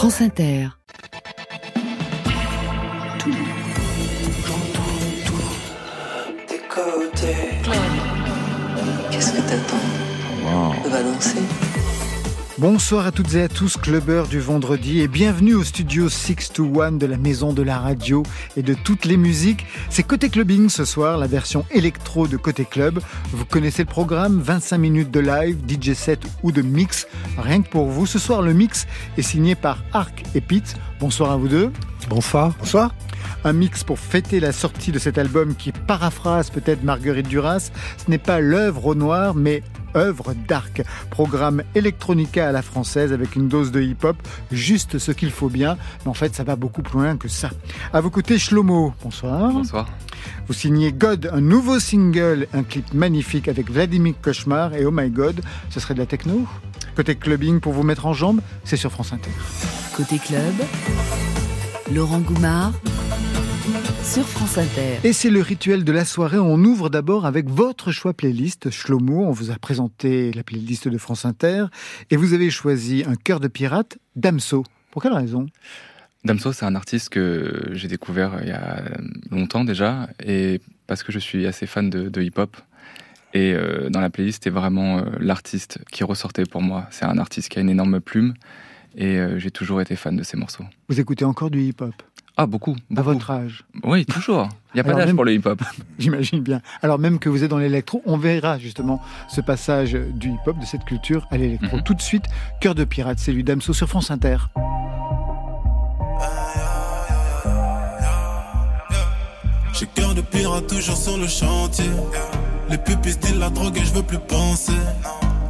France Inter. Tout, tout, tout, tes côtés. Qu'est-ce que t'attends? On va danser. Bonsoir à toutes et à tous, clubbers du vendredi, et bienvenue au studio 6 to 1 de la maison de la radio et de toutes les musiques. C'est Côté Clubbing ce soir, la version électro de Côté Club. Vous connaissez le programme, 25 minutes de live, DJ set ou de mix, rien que pour vous. Ce soir, le mix est signé par Arc et Pete. Bonsoir à vous deux. Bonsoir. Bonsoir. Un mix pour fêter la sortie de cet album qui paraphrase peut-être Marguerite Duras. Ce n'est pas l'œuvre au noir, mais œuvre dark. Programme electronica à la française avec une dose de hip-hop, juste ce qu'il faut bien. Mais en fait, ça va beaucoup plus loin que ça. À vos côtés, Shlomo. Bonsoir. Bonsoir. Vous signez God, un nouveau single, un clip magnifique avec Vladimir Cauchemar et Oh My God. Ce serait de la techno? Côté clubbing pour vous mettre en jambe, c'est sur France Inter. Côté club, Laurent Goumard sur France Inter. Et c'est le rituel de la soirée. On ouvre d'abord avec votre choix playlist. Shlomo, on vous a présenté la playlist de France Inter et vous avez choisi un cœur de pirate, Damso. Pour quelle raison? Damso, c'est un artiste que j'ai découvert il y a longtemps déjà et parce que je suis assez fan de, hip-hop. Et euh, dans la playlist, c'est vraiment euh, l'artiste qui ressortait pour moi. C'est un artiste qui a une énorme plume et euh, j'ai toujours été fan de ses morceaux. Vous écoutez encore du hip-hop? Ah, beaucoup, À votre âge Oui, toujours. Il n'y a pas d'âge pour le hip-hop. J'imagine bien. Alors même que vous êtes dans l'électro, on verra justement ce passage du hip-hop, de cette culture à l'électro. Mhm. Tout de suite, Cœur de pirate, c'est lui Damso sur France Inter. J'ai cœur de pirate toujours sur le chantier. Les pupilles disent la drogue et je veux plus penser.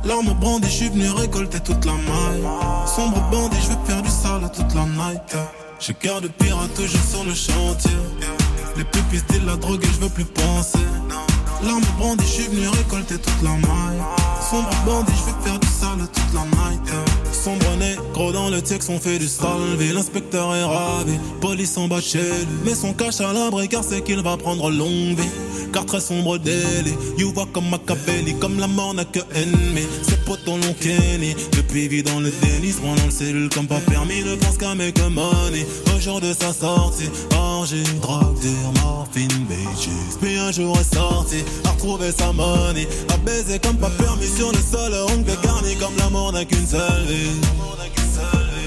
L'arme brandie, je suis venu récolter toute la maille. Sombre bandit, je veux faire du sale toute la night. J'ai cœur de pirate toujours sur le chantier. Les pupilles disent la drogue et je veux plus penser. L'arme brandie, je suis venu récolter toute la maille. Sombre bandit, je vais faire du sale toute la night. Sombre dans le texte, on fait du salvé. L'inspecteur est ravi, police en bas chez lui. Mais son cache à l'abri car c'est qu'il va prendre longue vie. Car très sombre délit, you vois comme Machiavelli, comme la mort n'a que ennemi. Ses potes l'ont kenny, depuis vit dans le déni, se dans le cellule comme pas permis, ne pense qu'à make money. Au jour de sa sortie, orgie, drogue, morphine, bitches. Puis un jour est sorti, a retrouvé sa money, a baiser comme pas permis sur le sol, ongle garni comme la mort n'a qu'une seule vie.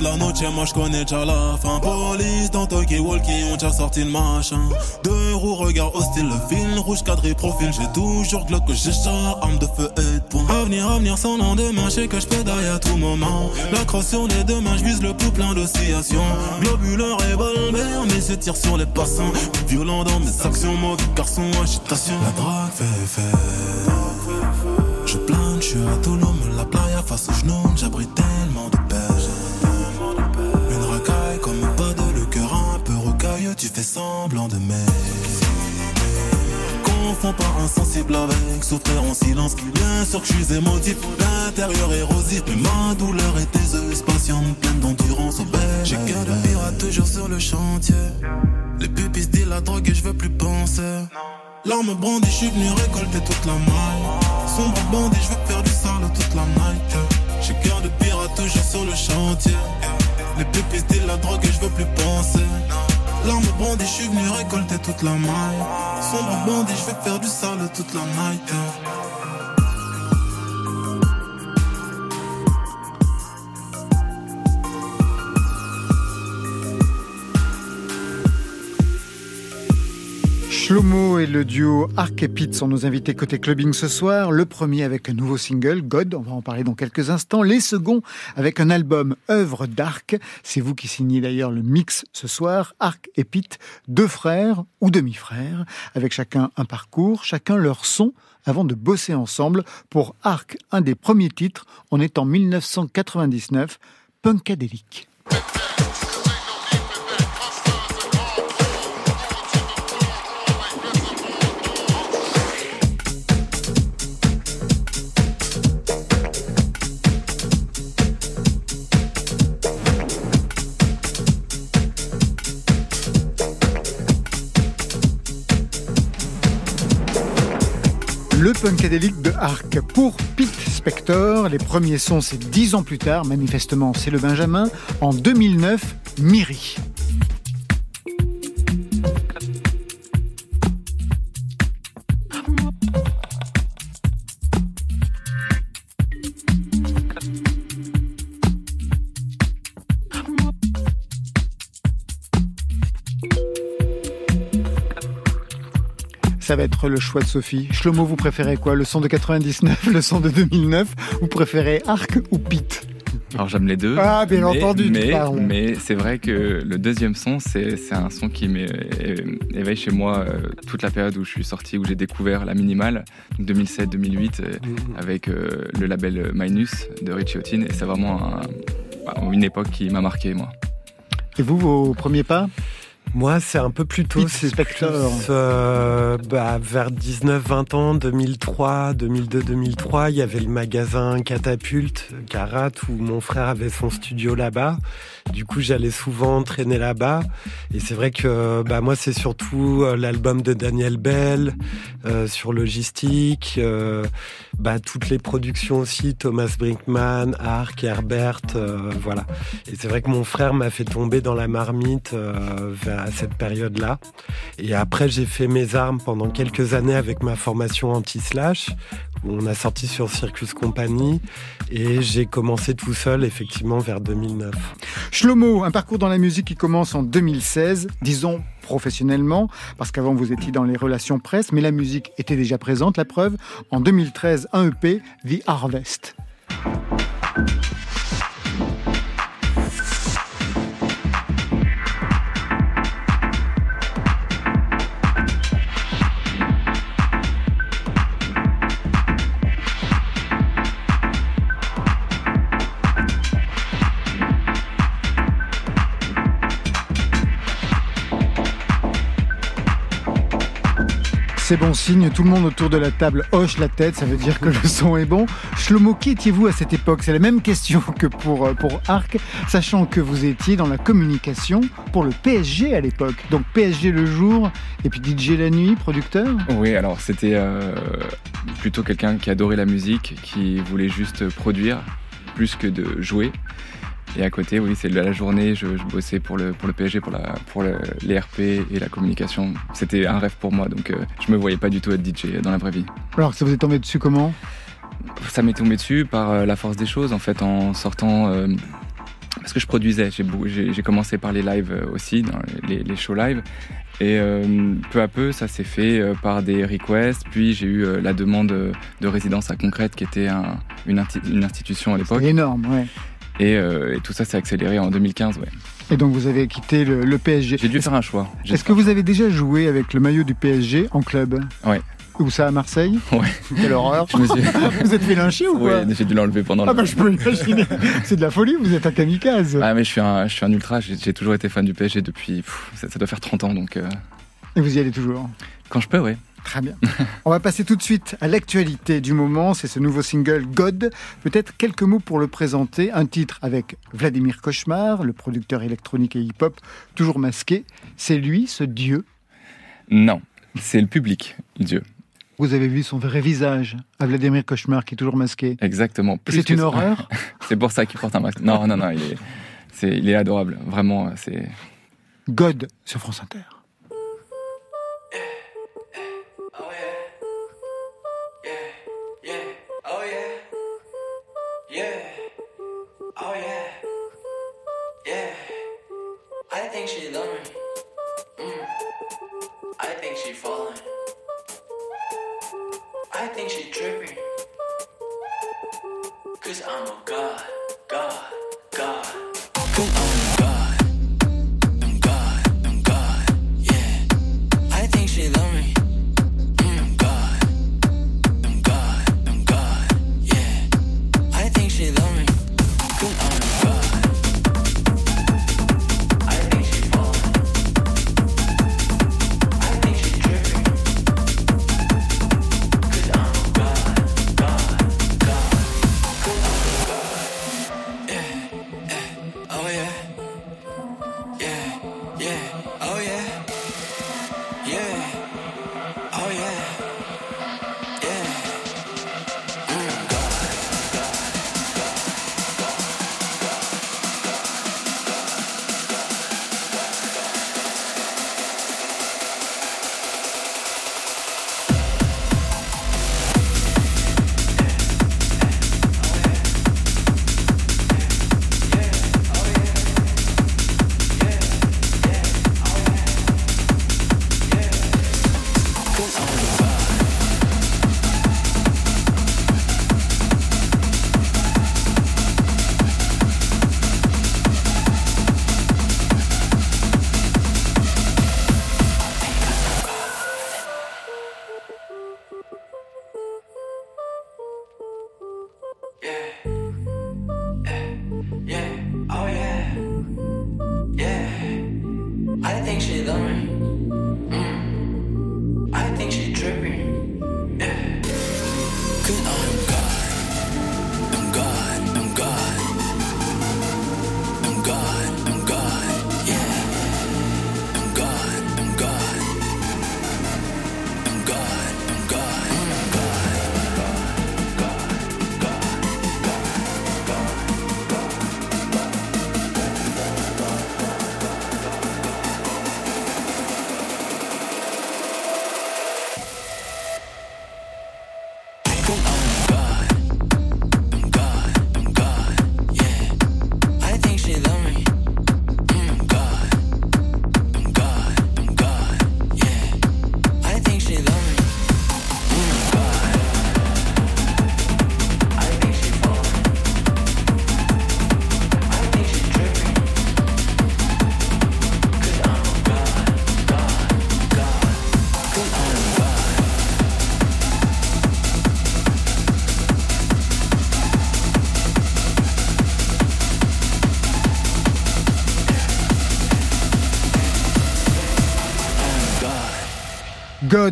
toute la noche, moi je connais déjà la fin. Police dans Tokyo Walkie, ont déjà sorti le machin. Deux roues, regard hostile, le fil rouge cadré profil. J'ai toujours glock que j'ai arme de feu et de poing. Avenir, avenir sans lendemain, je sais que je pédaille à tout moment. La crosse sur les deux mains, je vise le pouls plein d'oscillations. Globuleur, revolver, mais je tire sur les passants. Violent dans mes actions, mauvais garçon, agitation. La drogue fait fait. Je plane, je suis Toulon, la playa face au genou, j'abrite tellement de paix. Tu fais semblant de m'aimer. Confonds pas insensible avec souffrir en silence. Bien sûr que je suis émotif, l'intérieur érosif, mais ma douleur est aiseuse, patiente, pleine d'endurance au bel. J'ai cœur de pirate toujours sur le chantier. Les pupilles disent la drogue et je veux plus penser. L'arme brandie, je suis venu récolter toute la maille. Sombre bandit, je veux faire du sale toute la night. J'ai cœur de pirate toujours sur le chantier. Les pupilles disent la drogue et je veux plus penser. L'arme brandie, je suis venu récolter toute la maille. Sombre bandit, je veux faire du sale toute la night. Shlomo et le duo Arc et Pete sont nos invités côté clubbing ce soir. Le premier avec un nouveau single, God, on va en parler dans quelques instants. Les seconds avec un album œuvre d'Arc. C'est vous qui signez d'ailleurs le mix ce soir. Arc et Pete, deux frères ou demi-frères, avec chacun un parcours, chacun leur son avant de bosser ensemble pour Arc, un des premiers titres. On est en 1999, Punkadelic. Le punkadélique de Arc. Pour Pete Spector, les premiers sons c'est dix ans plus tard, manifestement c'est le Benjamin, en 2009, Miri. Va être le choix de Sophie. Shlomo, vous préférez quoi Le son de 99, le son de 2009 Vous préférez Arc ou Pete alors j'aime les deux. Ah, bien entendu, mais, mais c'est vrai que le deuxième son, c'est un son qui m'éveille chez moi euh, toute la période où je suis sorti, où j'ai découvert la minimale, 2007-2008, euh, mm-hmm. avec euh, le label Minus de Richie Houghton. Et c'est vraiment bah, une époque qui m'a marqué, moi. Et vous, vos premiers pas? Moi, c'est un peu plus tôt, c'est euh, bah, vers 19-20 ans, 2003, 2002-2003, il y avait le magasin Catapulte, Carat, où mon frère avait son studio là-bas. Du coup, j'allais souvent traîner là-bas. Et c'est vrai que bah, moi, c'est surtout euh, l'album de Daniel Bell, euh, sur logistique, euh, bah, toutes les productions aussi, Thomas Brinkman, Ark, Herbert, voilà. Et c'est vrai que mon frère m'a fait tomber dans la marmite à cette période-là. Et après, j'ai fait mes armes pendant quelques années avec ma formation anti-slash, où on a sorti sur Circus Company. Et j'ai commencé tout seul, effectivement, vers 2009. Shlomo, un parcours dans la musique qui commence en 2016, disons professionnellement, parce qu'avant vous étiez dans les relations presse, mais la musique était déjà présente, la preuve, en 2013, un EP, The Harvest. C'est bon signe, tout le monde autour de la table hoche la tête, ça veut dire que le son est bon. Shlomo, qui étiez-vous à cette époque? C'est la même question que pour, euh, pour Arc, sachant que vous étiez dans la communication pour le PSG à l'époque. Donc PSG le jour et puis DJ la nuit, producteur? Oui, alors c'était euh, plutôt quelqu'un qui adorait la musique, qui voulait juste produire plus que de jouer. Et à côté, oui, c'est la journée, je, bossais pour le, pour le PSG, pour, la, pour les RP et la communication. C'était un rêve pour moi, donc euh, je me voyais pas du tout être DJ dans la vraie vie. Alors, ça vous est tombé dessus comment? Ça m'est tombé dessus par euh, la force des choses, en fait, en sortant. Euh, parce que je produisais, j'ai commencé par les lives aussi, dans les, les shows live. Et peu à peu, ça s'est fait par des requests. Puis j'ai eu la demande de résidence à Concrète, qui était une, une, institution à l'époque. énorme, ouais. Euh, et, tout ça s'est accéléré en 2015, ouais. Et donc vous avez quitté le, PSG. J'ai dû faire un choix. Est-ce que vous avez déjà joué avec le maillot du PSG en club Ouais. Où ça, à Marseille Ouais. Quelle horreur Vous êtes fait lyncher ou quoi Oui, j'ai dû l'enlever pendant Ah bah je peux imaginer C'est de la folie, vous êtes un kamikaze Ah mais je suis un, je suis un ultra, j'ai toujours été fan du PSG depuis... ça, doit faire 30 ans donc... Euh. Et vous y allez toujours Quand je peux, oui. Très bien. On va passer tout de suite à l'actualité du moment. C'est ce nouveau single God. Peut-être quelques mots pour le présenter. Un titre avec Vladimir Cauchemar, le producteur électronique et hip-hop, toujours masqué. C'est lui, ce dieu? Non, c'est le public, Dieu. Vous avez vu son vrai visage à Vladimir Cauchemar qui est toujours masqué. Exactement. C'est une horreur? C'est pour ça qu'il porte un masque. Non, non, non, il est, il est adorable. Vraiment, c'est. God sur France Inter. I think she falling. I think she tripping. Cause I'm a god, god, god. Cause I'm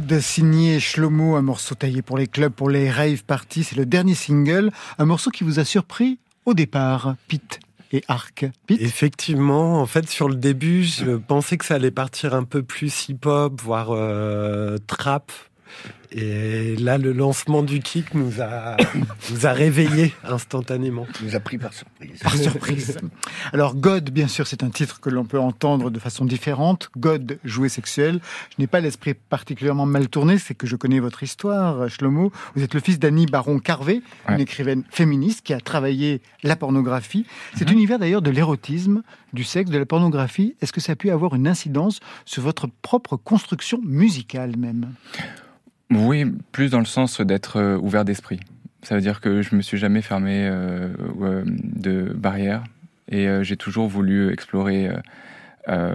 God, signé Shlomo, un morceau taillé pour les clubs, pour les rave parties. C'est le dernier single, un morceau qui vous a surpris au départ, Pete et Arc. Pete Effectivement, en fait, sur le début, je pensais que ça allait partir un peu plus hip-hop, voire euh, trap, et là, le lancement du kick nous a, nous a réveillés instantanément. Nous a pris par surprise. Par surprise. Alors, God, bien sûr, c'est un titre que l'on peut entendre de façon différente. God, jouet sexuel. Je n'ai pas l'esprit particulièrement mal tourné, c'est que je connais votre histoire, Shlomo. Vous êtes le fils d'Annie Baron-Carvé, une écrivaine féministe qui a travaillé la pornographie. Cet mhm. univers d'ailleurs de l'érotisme, du sexe, de la pornographie, est-ce que ça a pu avoir une incidence sur votre propre construction musicale même? Oui, plus dans le sens d'être euh, ouvert d'esprit. Ça veut dire que je me suis jamais fermé euh, euh, de barrières et j'ai toujours voulu explorer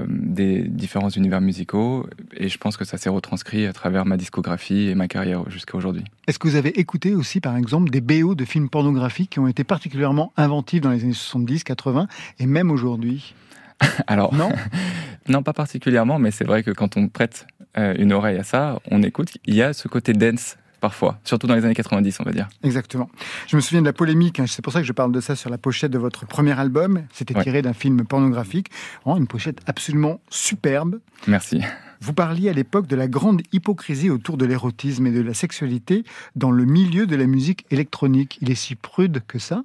des différents univers musicaux et je pense que ça s'est retranscrit à travers ma discographie et ma carrière jusqu'à aujourd'hui. Est-ce que vous avez écouté aussi par exemple des BO de films pornographiques qui ont été particulièrement inventifs dans les années 70, 80 et même aujourd'hui? Alors, non? Non, pas particulièrement, mais c'est vrai que quand on prête euh, une oreille à ça, on écoute, il y a ce côté dance parfois, surtout dans les années 90, on va dire. Exactement. Je me souviens de la polémique, hein, c'est pour ça que je parle de ça sur la pochette de votre premier album. C'était tiré d'un film pornographique. une pochette absolument superbe. Merci. Vous parliez à l'époque de la grande hypocrisie autour de l'érotisme et de la sexualité dans le milieu de la musique électronique. Il est si prude que ça?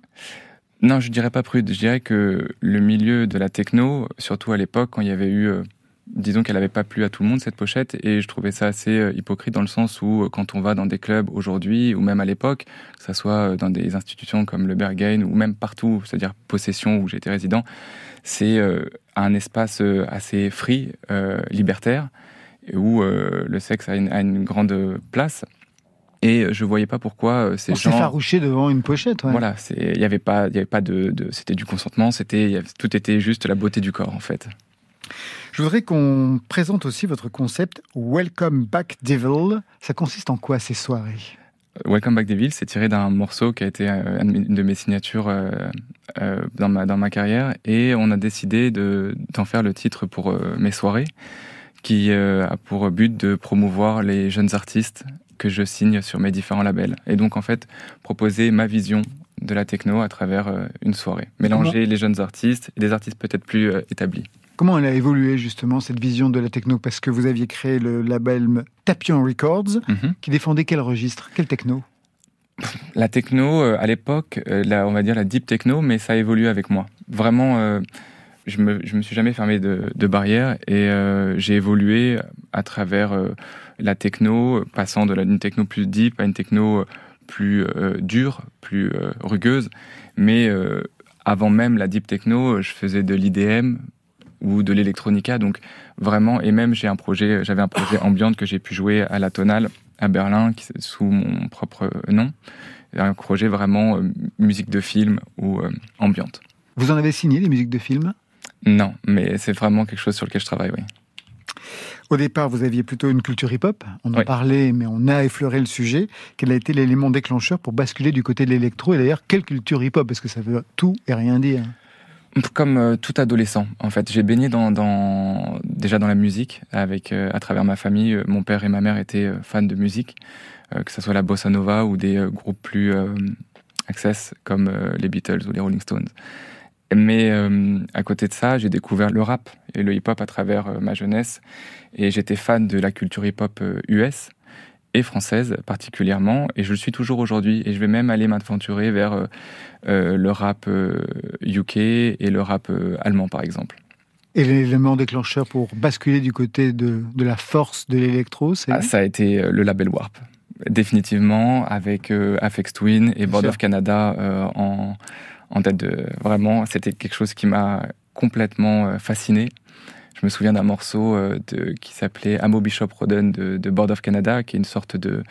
Non, je dirais pas prude. Je dirais que le milieu de la techno, surtout à l'époque, quand il y avait eu, euh, disons qu'elle n'avait pas plu à tout le monde cette pochette, et je trouvais ça assez euh, hypocrite dans le sens où euh, quand on va dans des clubs aujourd'hui ou même à l'époque, que ça soit dans des institutions comme le Berghain ou même partout, c'est-à-dire Possession où j'étais résident, c'est un espace assez free, libertaire, où le sexe a une grande place. Et je voyais pas pourquoi euh, ces On gens. s'effarouchait devant une pochette. Ouais. Voilà, il y avait pas, il y avait pas de, de c'était du consentement, c'était, tout était juste la beauté du corps en fait. Je voudrais qu'on présente aussi votre concept Welcome Back Devil. Ça consiste en quoi ces soirées? Euh, Welcome Back Devil, c'est tiré d'un morceau qui a été euh, une de mes signatures dans, ma, dans ma carrière et on a décidé d'en faire le titre pour mes soirées qui a pour but de promouvoir les jeunes artistes que je signe sur mes différents labels. Et donc, en fait, proposer ma vision de la techno à travers euh, une soirée. Mélanger les jeunes artistes et des artistes peut-être plus euh, établis. Comment elle a évolué justement cette vision de la techno? Parce que vous aviez créé le label Tapion Records, mhm. qui défendait quel registre, quelle techno? La techno, euh, à l'époque, on va dire la deep techno, mais ça a évolué avec moi. Vraiment, je me, je me suis jamais fermé de, de barrières et j'ai évolué à travers la techno, passant de la, une techno plus deep à une techno plus euh, dure, plus euh, rugueuse. Mais euh, avant même la deep techno, je faisais de l'IDM ou de l'électronica. Donc vraiment, et même j'ai un projet, j'avais un projet ambiante que j'ai pu jouer à la Tonale à Berlin, qui, sous mon propre nom. Un projet vraiment musique de film ou ambiante. Vous en avez signé des musiques de film? Non, mais c'est vraiment quelque chose sur lequel je travaille, oui. Au départ, vous aviez plutôt une culture hip-hop. On en parlait, mais on a effleuré le sujet. Quel a été l'élément déclencheur pour basculer du côté de l'électro? Et d'ailleurs, quelle culture hip-hop? Parce que ça veut tout et rien dire. Comme tout adolescent, en fait, j'ai baigné dans, dans, déjà dans la musique, avec à travers ma famille. Mon père et ma mère étaient fans de musique, que ce soit la bossa nova ou des groupes plus access comme les Beatles ou les Rolling Stones. Mais euh, à côté de ça, j'ai découvert le rap et le hip-hop à travers euh, ma jeunesse. Et j'étais fan de la culture hip-hop US euh, et française particulièrement. Et je le suis toujours aujourd'hui. Et je vais même aller m'aventurer vers le rap UK et le rap allemand, par exemple. Et l'élément déclencheur pour basculer du côté de, de la force de l'électro, c'est ah, Ça a été le label Warp définitivement avec euh, Twin et Board of Canada en, en tête de vraiment, c'était quelque chose qui m'a complètement euh, fasciné. Je me souviens d'un morceau euh, qui s'appelait Amo Bishop Roden de, de, Board of Canada, qui est une sorte de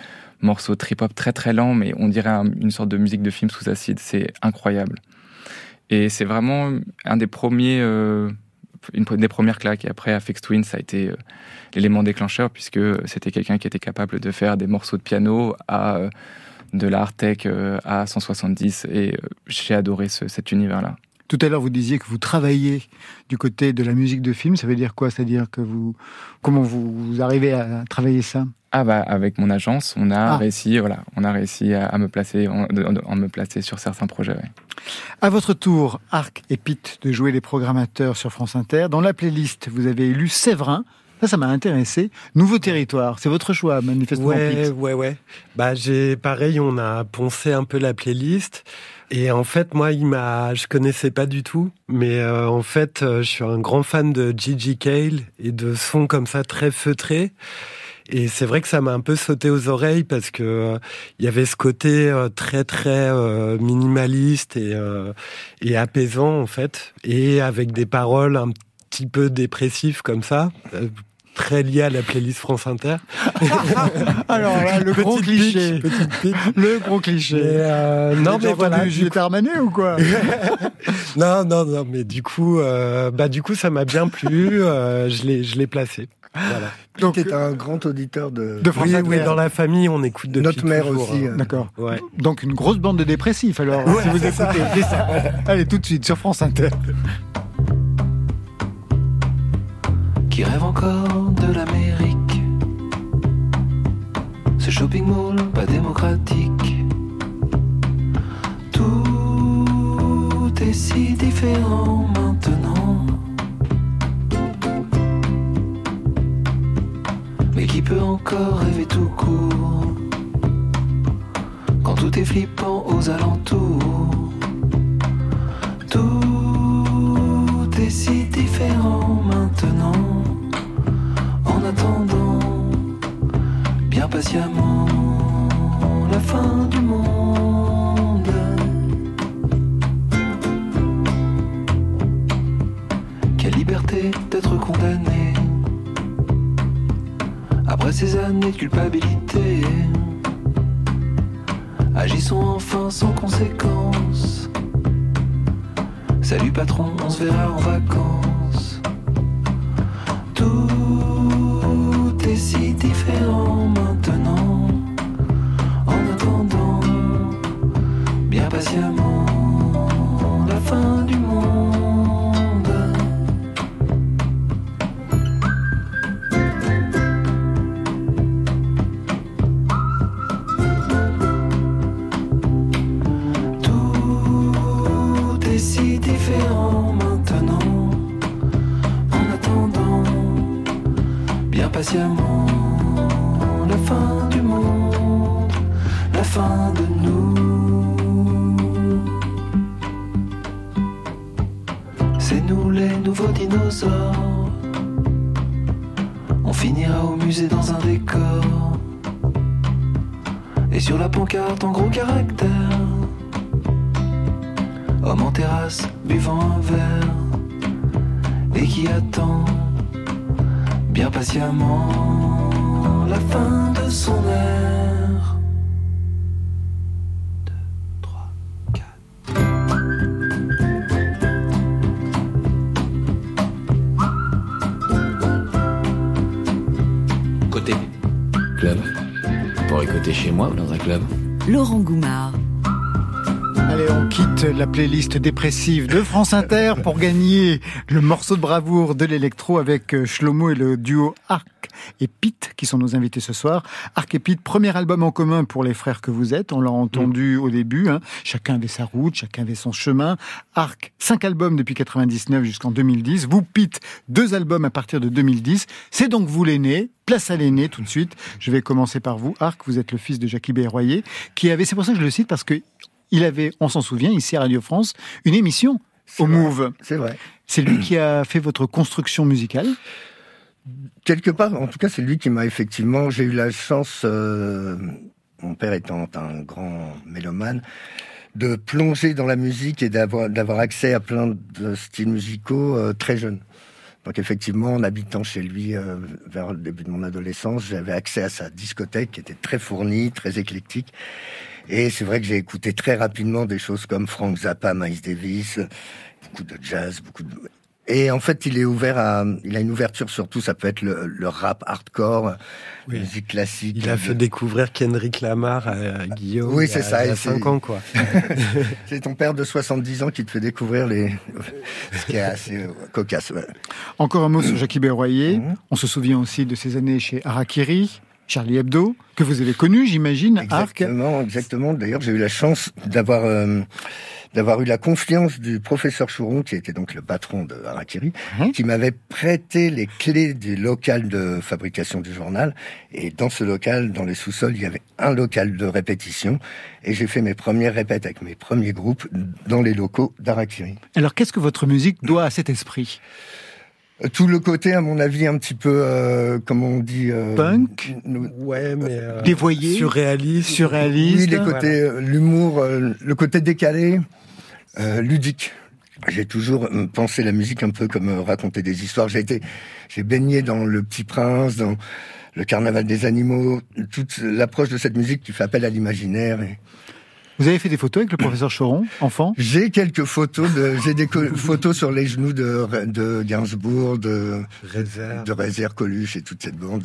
morceau trip-hop très très lent, mais on dirait une sorte de musique de film sous acide. C'est incroyable. Et c'est vraiment un des premiers, euh, une des premières claques. Et après, Afex Twin, ça a été l'élément déclencheur, puisque c'était quelqu'un qui était capable de faire des morceaux de piano à de la tech euh, à 170 et euh, j'ai adoré cet univers-là. Tout à l'heure, vous disiez que vous travaillez du côté de la musique de film. Ça veut dire quoi? C'est-à-dire que vous, comment vous, arrivez à travailler ça? Ah bah avec mon agence, on a ah. réussi, voilà, on a réussi à, me placer, en, me placer sur certains projets. À votre tour, Arc et Pete de jouer les programmateurs sur France Inter. Dans la playlist, vous avez élu Séverin, ça, ça m'a intéressé. Nouveau territoire, c'est votre choix, manifestement. Ouais, ouais, ouais. Bah, j'ai pareil, on a poncé un peu la playlist. Et en fait, moi, il m'a, je connaissais pas du tout, mais euh, en fait, euh, je suis un grand fan de Gigi Cale et de sons comme ça très feutrés. Et c'est vrai que ça m'a un peu sauté aux oreilles parce que euh, il y avait ce côté très très minimaliste et et apaisant en fait, et avec des paroles un petit peu dépressives comme ça très lié à la playlist France Inter. Alors là, le gros cliché. Le gros cliché. Euh, non, mais voilà. Juliette Armanet ou quoi? Non, non, non, mais du coup, euh, bah du coup, ça m'a bien plu. Euh, je l'ai, je l'ai placé. Voilà. Donc, tu es un grand auditeur de, de France oui, oui, dans la famille, on écoute depuis Notre mère aussi. Hein. D'accord. Ouais. Donc une grosse bande de dépressifs alors. si vous écoutez. Ça. Allez, tout de suite sur France Inter qui rêve encore de l'Amérique. Ce shopping mall pas démocratique. Tout est si différent maintenant. Mais qui peut encore rêver tout court? Quand tout est flippant aux alentours? Patiemment la fin du monde. Quelle liberté d'être condamné après ces années de culpabilité. Agissons enfin sans conséquence. Salut patron, on se verra en vacances. Tout si différent caractère. Homme en terrasse, buvant un verre. Et qui attend bien patiemment la fin de son air. Laurent Goumard. La playlist dépressive de France Inter pour gagner le morceau de bravoure de l'électro avec euh, Shlomo et le duo Arc et Pete qui sont nos invités ce soir. Arc et Pete, premier album en commun pour les frères que vous êtes. On l'a entendu au début. Hein. Chacun avait sa route, chacun avait son chemin. Arc, cinq albums depuis 99 jusqu'en 2010. Vous, Pete, deux albums à partir de 2010. C'est donc vous l'aîné. Place à l'aîné tout de suite. Je vais commencer par vous. Arc, vous êtes le fils de Jackie Berroyer, qui avait, c'est pour ça que je le cite, parce que il avait, on s'en souvient, ici à Radio France, une émission au Move. C'est vrai. C'est lui qui a fait votre construction musicale? Quelque part, en tout cas, c'est lui qui m'a effectivement. J'ai eu la chance, euh, mon père étant un grand mélomane, de plonger dans la musique et d'avoir d'avoir accès à plein de styles musicaux euh, très jeune. Donc effectivement, en habitant chez lui euh, vers le début de mon adolescence, j'avais accès à sa discothèque qui était très fournie, très éclectique. Et c'est vrai que j'ai écouté très rapidement des choses comme Frank Zappa, Miles Davis, beaucoup de jazz, beaucoup de... Et en fait, il est ouvert à, il a une ouverture sur tout. Ça peut être le, rap hardcore, la musique classique. Il a fait découvrir Kendrick Lamar à Guillaume. Oui, c'est ça. Il y a 5 ans, quoi. c'est ton père de 70 ans qui te fait découvrir les, ce qui est assez euh, cocasse. Encore un mot sur Jackie Berroyer. Mhm. On se souvient aussi de ses années chez Harakiri. Charlie Hebdo, que vous avez connu, j'imagine, Exactement, exactement. D'ailleurs, j'ai eu la chance d'avoir euh, d'avoir eu la confiance du professeur Chouron, qui était donc le patron de Harakiri, mhm. qui m'avait prêté les clés du local de fabrication du journal. Et dans ce local, dans les sous-sols, il y avait un local de répétition. Et j'ai fait mes premières répètes avec mes premiers groupes dans les locaux d'Harakiri. Alors, qu'est-ce que votre musique doit à cet esprit? Tout le côté, à mon avis, un petit peu, euh, comment on dit, euh, punk, ouais, mais euh, dévoyé, surréaliste, surréaliste. Oui, les côtés, euh, l'humour, le côté décalé, ludique. J'ai toujours pensé la musique un peu comme raconter des histoires. J'ai été, j'ai baigné dans Le Petit Prince, dans le Carnaval des animaux, toute l'approche de cette musique qui fait appel à l'imaginaire. Et... Vous avez fait des photos avec le professeur Choron, enfant? J'ai quelques photos. De, j'ai des photos sur les genoux de, de Gainsbourg, de Réserve. de Réserve, Coluche et toute cette bande.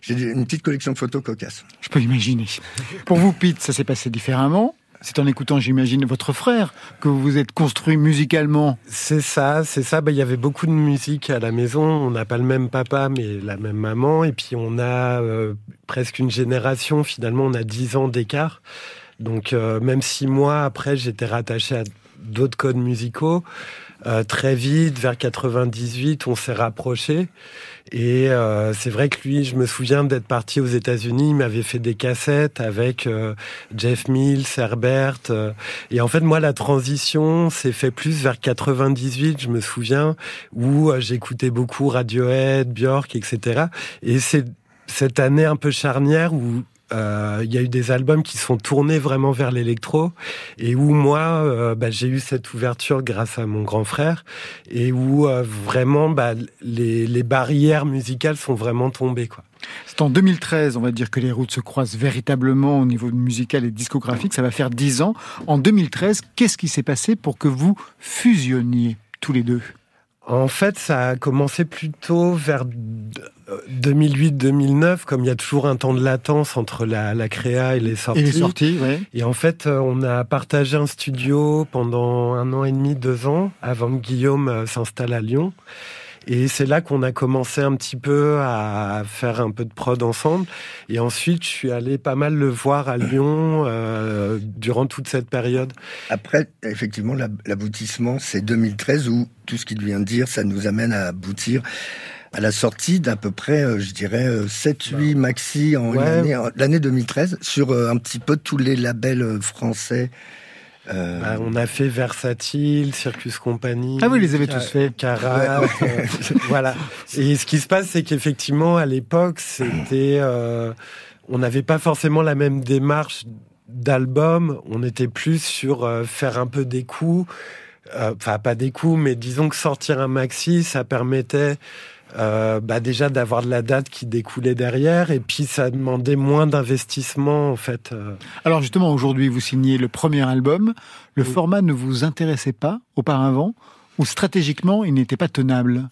J'ai, une petite collection de photos cocasses. Je peux imaginer. Pour vous, Pete, ça s'est passé différemment c'est en écoutant, j'imagine, votre frère que vous vous êtes construit musicalement. C'est ça, c'est ça. Bah, il y avait beaucoup de musique à la maison. On n'a pas le même papa, mais la même maman. Et puis on a euh, presque une génération. Finalement, on a dix ans d'écart. Donc euh, même six mois après, j'étais rattaché à d'autres codes musicaux. Euh, très vite, vers 98, on s'est rapprochés. Et euh, c'est vrai que lui, je me souviens d'être parti aux États-Unis. Il m'avait fait des cassettes avec Jeff Mills, Herbert. et en fait, moi, la transition s'est fait plus vers 98. Je me souviens où j'écoutais beaucoup Radiohead, Björk, etc. Et c'est cette année un peu charnière où euh, il y a eu des albums qui sont tournés vraiment vers l'électro et où moi, euh, bah, j'ai eu cette ouverture grâce à mon grand frère et où euh, vraiment bah, les, barrières musicales sont vraiment tombées. Quoi. C'est en 2013, on va dire, que les routes se croisent véritablement au niveau musical et discographique. Ça va faire dix ans. En 2013, qu'est-ce qui s'est passé pour que vous fusionniez tous les deux? En fait, ça a commencé plutôt vers 2008-2009, comme il y a toujours un temps de latence entre la, la créa et les sorties. Et les sorties, oui. Et en fait, euh, on a partagé un studio pendant un an et demi, deux ans, avant que Guillaume euh, s'installe à Lyon. Et c'est là qu'on a commencé un petit peu à faire un peu de prod ensemble. Et ensuite, je suis allé pas mal le voir à Lyon euh, durant toute cette période. Après, effectivement, l'aboutissement, c'est 2013 où tout ce qu'il vient de dire, ça nous amène à aboutir à la sortie d'à peu près, euh, je dirais, 7-8 maxi en l'année 2013 sur euh, un petit peu tous les labels euh. Bah, on a fait Versatile, Circus Company. Ah oui, les avez tous fait. Carat, voilà. Et ce qui se passe, c'est qu'effectivement, à l'époque, c'était, on n'avait pas forcément la même démarche d'album. On était plus sur faire un peu des coups. Enfin, pas des coups, mais disons que sortir un maxi, ça permettait euh, bah déjà d'avoir de la date qui découlait derrière et puis ça demandait moins d'investissement en fait. Euh. Alors justement aujourd'hui vous signez le premier album, le format ne vous intéressait pas auparavant ou stratégiquement il n'était pas tenable?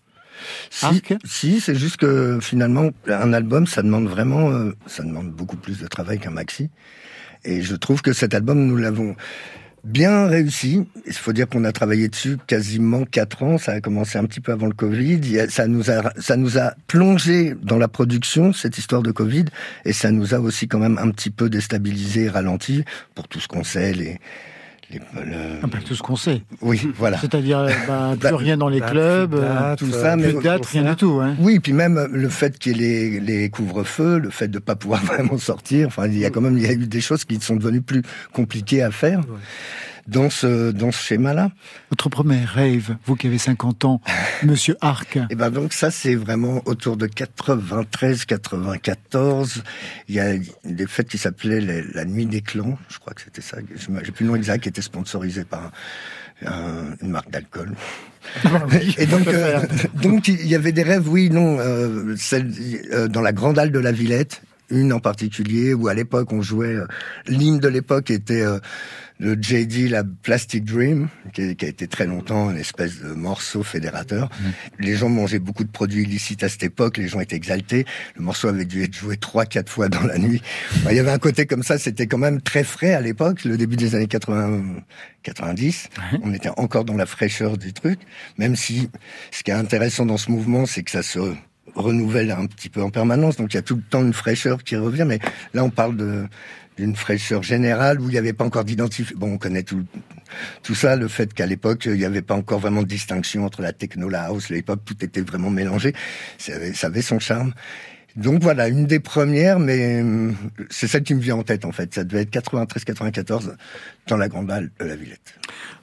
Si, si c'est juste que finalement un album ça demande vraiment euh, ça demande beaucoup plus de travail qu'un maxi et je trouve que cet album nous l'avons bien réussi. Il faut dire qu'on a travaillé dessus quasiment quatre ans. Ça a commencé un petit peu avant le Covid. Ça nous a, ça nous a plongé dans la production, cette histoire de Covid. Et ça nous a aussi quand même un petit peu déstabilisé, ralenti pour tout ce qu'on sait, un peu tout ce qu'on sait. Oui, voilà. C'est-à-dire euh, bah, plus rien dans les clubs, euh, tout ça, plus de date, rien du tout. Hein. Oui, puis même le fait qu'il y ait les, les couvre-feux, le fait de ne pas pouvoir vraiment sortir. Enfin, il y a quand même il y a eu des choses qui sont devenues plus compliquées à faire dans ce, dans ce schéma-là. Votre premier rêve, vous qui avez 50 ans, Monsieur Arc. Et eh ben donc ça, c'est vraiment autour de 93, 94. Il y a des fêtes qui s'appelaient la Nuit des clans, je crois que c'était ça. J'ai plus le nom exact, qui était sponsorisé par une marque d'alcool. Ah et donc, euh, donc il y avait des rêves, oui, non, euh, celle, euh, dans la grande halle de la Villette, une en particulier où à l'époque on jouait euh, l'hymne de l'époque était le JD, la Plastic Dream, qui, a été très longtemps une espèce de morceau fédérateur. Mmh. Les gens mangeaient beaucoup de produits illicites à cette époque, les gens étaient exaltés. Le morceau avait dû être joué trois, quatre fois dans la nuit. il y avait un côté comme ça, c'était quand même très frais à l'époque, le début des années 80, 90. On était encore dans la fraîcheur du truc, même si ce qui est intéressant dans ce mouvement, c'est que ça se renouvelle un petit peu en permanence, donc il y a tout le temps une fraîcheur qui revient, mais là on parle de d'une fraîcheur générale où il n'y avait pas encore d'identification. Bon, on connaît tout, tout ça, le fait qu'à l'époque, il n'y avait pas encore vraiment de distinction entre la techno, la house, l'époque, tout était vraiment mélangé. Ça avait, ça avait son charme. Donc voilà, une des premières, mais hum, c'est celle qui me vient en tête en fait. Ça devait être 93-94 dans la Grande Halle de la Villette.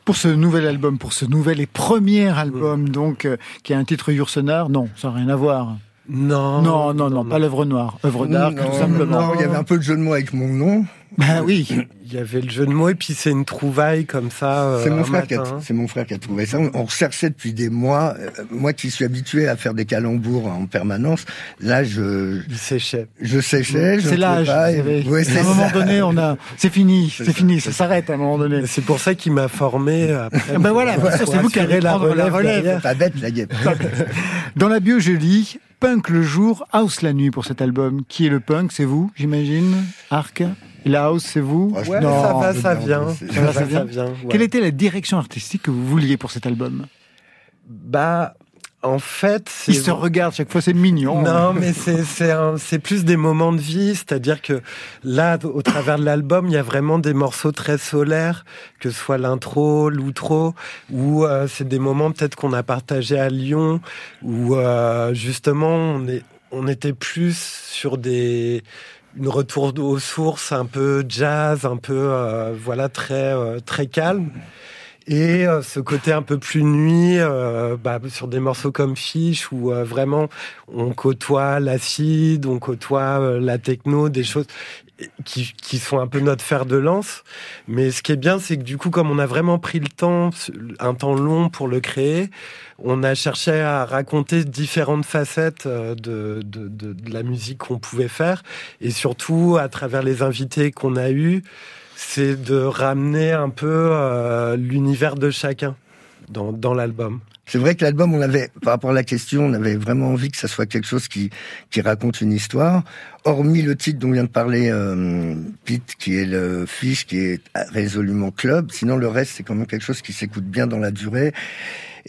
Pour ce nouvel album, pour ce nouvel et premier album, donc, euh, qui a un titre Yourcenar, non, ça n'a rien à voir. Non, non, non, non, pas l'œuvre noire, œuvre d'art, tout simplement. Non, il y avait un peu de jeu de mots avec mon nom. Ben oui. Il y avait le jeu de mots et puis c'est une trouvaille comme ça. Euh, c'est mon frère qui a, c'est mon frère qui a trouvé ça. On, recherchait depuis des mois. Euh, moi qui suis habitué à faire des calembours en permanence, là je. Je séchais. Je séchais. C'est l'âge. à un moment donné, on a. C'est fini. C'est fini. Ça s'arrête à un moment donné. C'est pour ça qu'il m'a formé. Ben voilà. c'est vous qui avez la relève. Pas bête la guêpe. Dans la bio, je lis punk le jour, house la nuit pour cet album. Qui est le punk? C'est vous, j'imagine Arc? La house, c'est vous? Ouais, ça va, ça vient. Ça, vient. Quelle était la direction artistique que vous vouliez pour cet album? Bah, en fait, il se regarde chaque fois, c'est mignon. Non, mais c'est plus des moments de vie, c'est-à-dire que là, au travers de l'album, il y a vraiment des morceaux très solaires, que ce soit l'intro, l'outro, ou euh, c'est des moments peut-être qu'on a partagé à Lyon, où euh, justement on est on était plus sur des une retour aux sources un peu jazz, un peu euh, voilà très très calme. Et euh, ce côté un peu plus nuit, bah, sur des morceaux comme Fish, où vraiment on côtoie l'acide, on côtoie la techno, des choses qui, qui sont un peu notre fer de lance. Mais ce qui est bien, c'est que du coup, comme on a vraiment pris le temps, un temps long pour le créer, on a cherché à raconter différentes facettes euh, de, de, de, de la musique qu'on pouvait faire. Et surtout, à travers les invités qu'on a eus, c'est de ramener un peu euh, l'univers de chacun dans, dans l'album. C'est vrai que l'album, on avait, par rapport à la question, on avait vraiment envie que ça soit quelque chose qui, qui raconte une histoire. Hormis le titre dont vient de parler euh, Pete, qui est le fiche, qui est résolument club. Sinon, le reste, c'est quand même quelque chose qui s'écoute bien dans la durée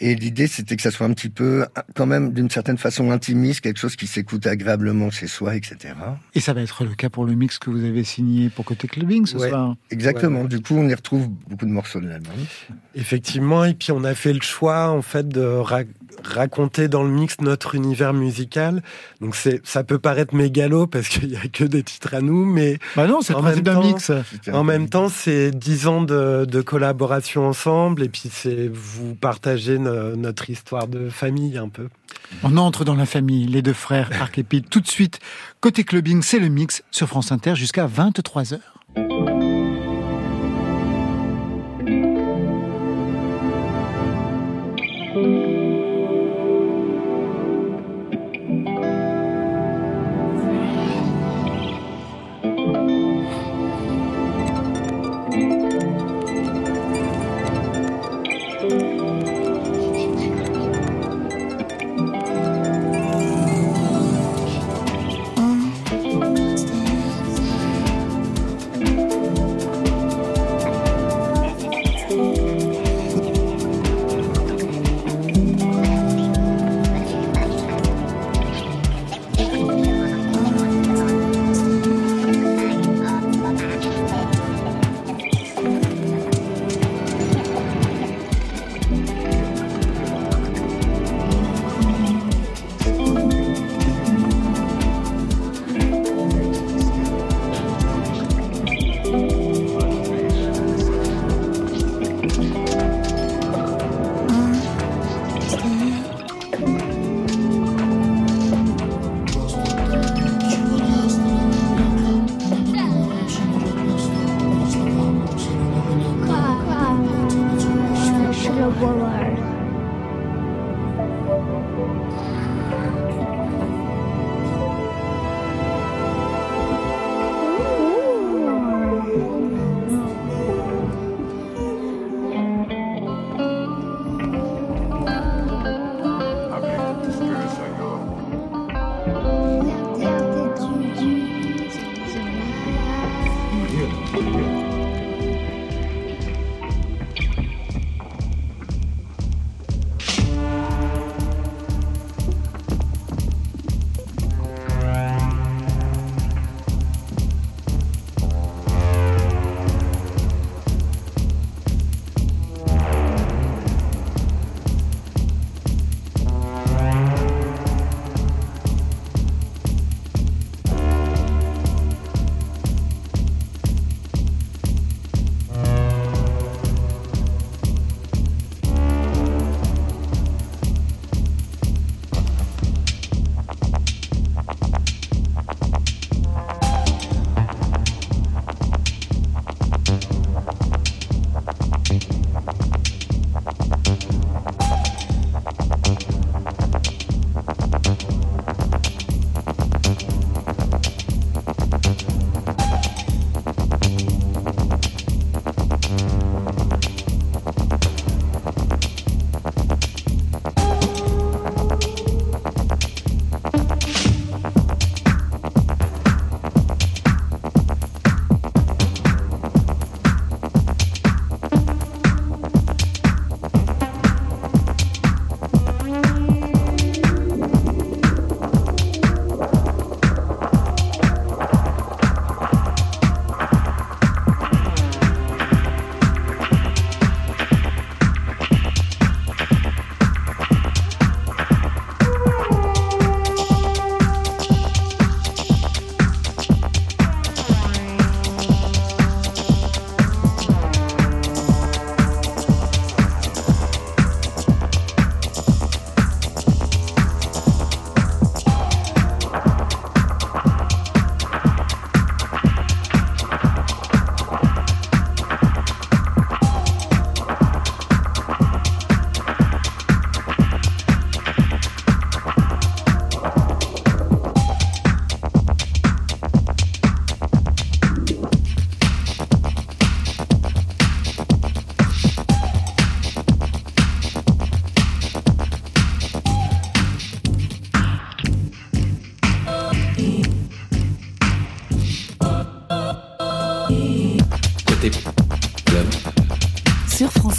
et l'idée, c'était que ça soit un petit peu, quand même, d'une certaine façon intimiste, quelque chose qui s'écoute agréablement chez soi, etc. Et ça va être le cas pour le mix que vous avez signé pour Côté Clubbing ce soir. Exactement. Du coup, on y retrouve beaucoup de morceaux de l'album. Effectivement. Et puis, on a fait le choix, en fait, de raconter dans le mix notre univers musical. Donc c'est, ça peut paraître mégalo parce qu'il y a que des titres à nous, mais bah non, c'est en même temps, mix. En même temps, c'est dix ans de, de, collaboration ensemble et puis c'est vous partager notre histoire de famille un peu. On entre dans la famille, les deux frères Arc et Pete. Tout de suite, côté clubbing, c'est le mix sur France Inter jusqu'à 23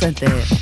h France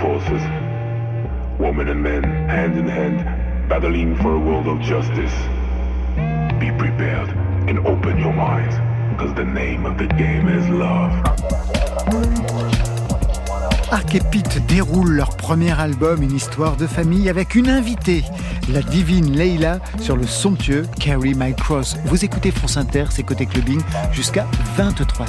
forces. Women and men, hand in hand, battling for a world of justice. Be prepared and open your minds, because the name of the game is love. Arc et Pete déroulent leur premier album, une histoire de famille, avec une invitée, la divine Leila, sur le somptueux Carry My Cross. Vous écoutez France Inter, c'est côté clubbing, jusqu'à 23h.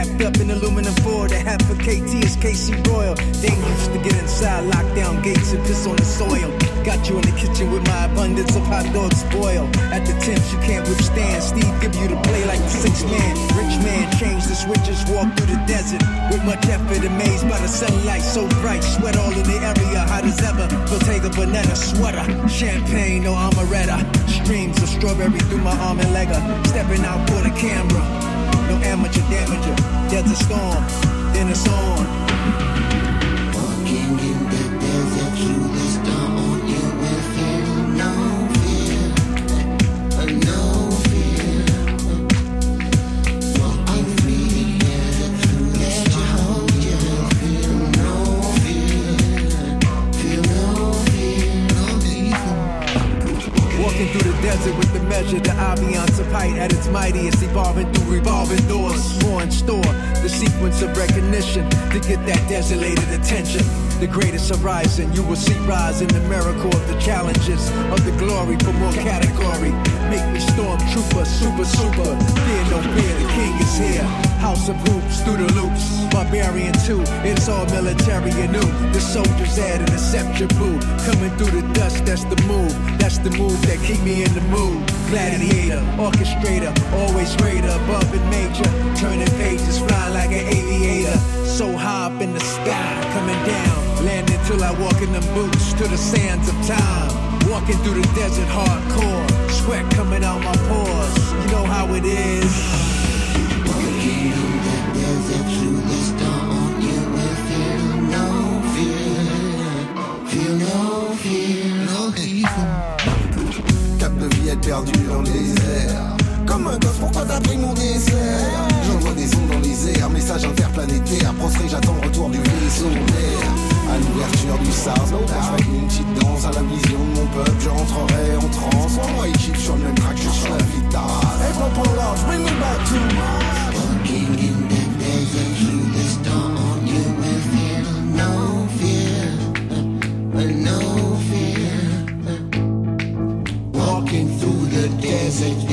wrapped up in aluminum foil. The half a KT is KC Royal. They used to get inside, lock down gates and piss on the soil. Got you in the kitchen with my abundance of hot dogs spoil. At the temps you can't withstand. Steve give you the play like the six man. Rich man, change the switches, walk through the desert. With much effort, amazed by the sunlight so bright. Sweat all in the area, hot as ever. Bottega Bonetta sweater. Champagne, no amaretto. Streams of strawberry through my arm and leg. Stepping out for the camera. Amateur damager. There's a storm, then it's on. That desolated attention. The greatest horizon you will see rise in the miracle of the challenges of the glory for more category. Make me stormtrooper, super, super. Fear no fear, the king is here. House of hoops through the loops. Barbarian too, it's all military and new. The soldiers add an accept your boo. Coming through the dust, that's the move. That's the move that keep me in the mood. Gladiator, orchestrator, always greater, above and major. Turning pages, flying like an aviator. So high up in the sky, coming down. Landing till I walk in them boots to the sands of time. Walking through the desert hardcore. Sweat coming out my pores. You know how it is. Bring me back to Mars. Walking in the desert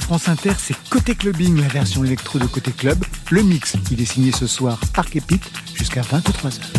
France Inter, c'est Côté Clubbing, la version électro de Côté Club. Le mix, il est signé ce soir Archépite jusqu'à 23h.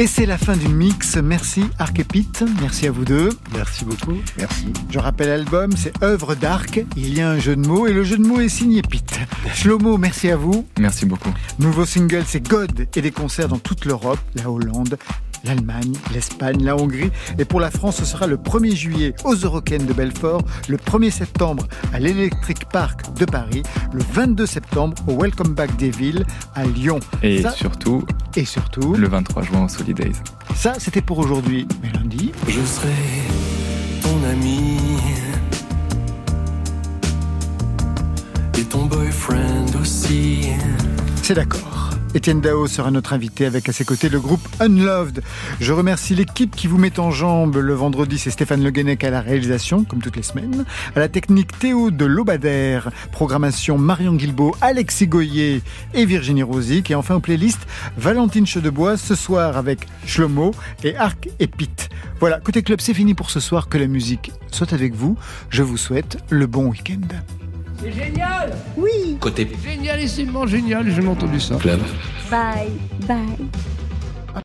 Et c'est la fin du mix. Merci Arc et Pete. Merci à vous deux. Merci beaucoup. Merci. Je rappelle l'album, c'est œuvre d'Arc. Il y a un jeu de mots et le jeu de mots est signé Pete. Shlomo, merci à vous. Merci beaucoup. Nouveau single, c'est God et des concerts dans toute l'Europe, la Hollande, l'Allemagne, l'Espagne, la Hongrie. Et pour la France, ce sera le 1er juillet aux Eurocaines de Belfort, le 1er septembre à l'Electric Park de Paris, le 22 septembre au Welcome Back des Villes à Lyon. Et surtout, et surtout, le 23 juin au Solidays. Ça, c'était pour aujourd'hui. Mais lundi, je serai ton ami et ton boyfriend aussi. C'est d'accord. Étienne Dao sera notre invité avec à ses côtés le groupe Unloved. Je remercie l'équipe qui vous met en jambe le vendredi, c'est Stéphane Le Guenec à la réalisation, comme toutes les semaines. À la technique Théo de Lobadère, programmation Marion Guilbault, Alexis Goyer et Virginie Rosic. Et enfin aux playlists, Valentine Chedebois ce soir avec Shlomo et Arc et Pete. Voilà, côté club, c'est fini pour ce soir. Que la musique soit avec vous. Je vous souhaite le bon week-end. C'est génial Oui Côté génialissimement génial, j'ai entendu ça. Bye, bye.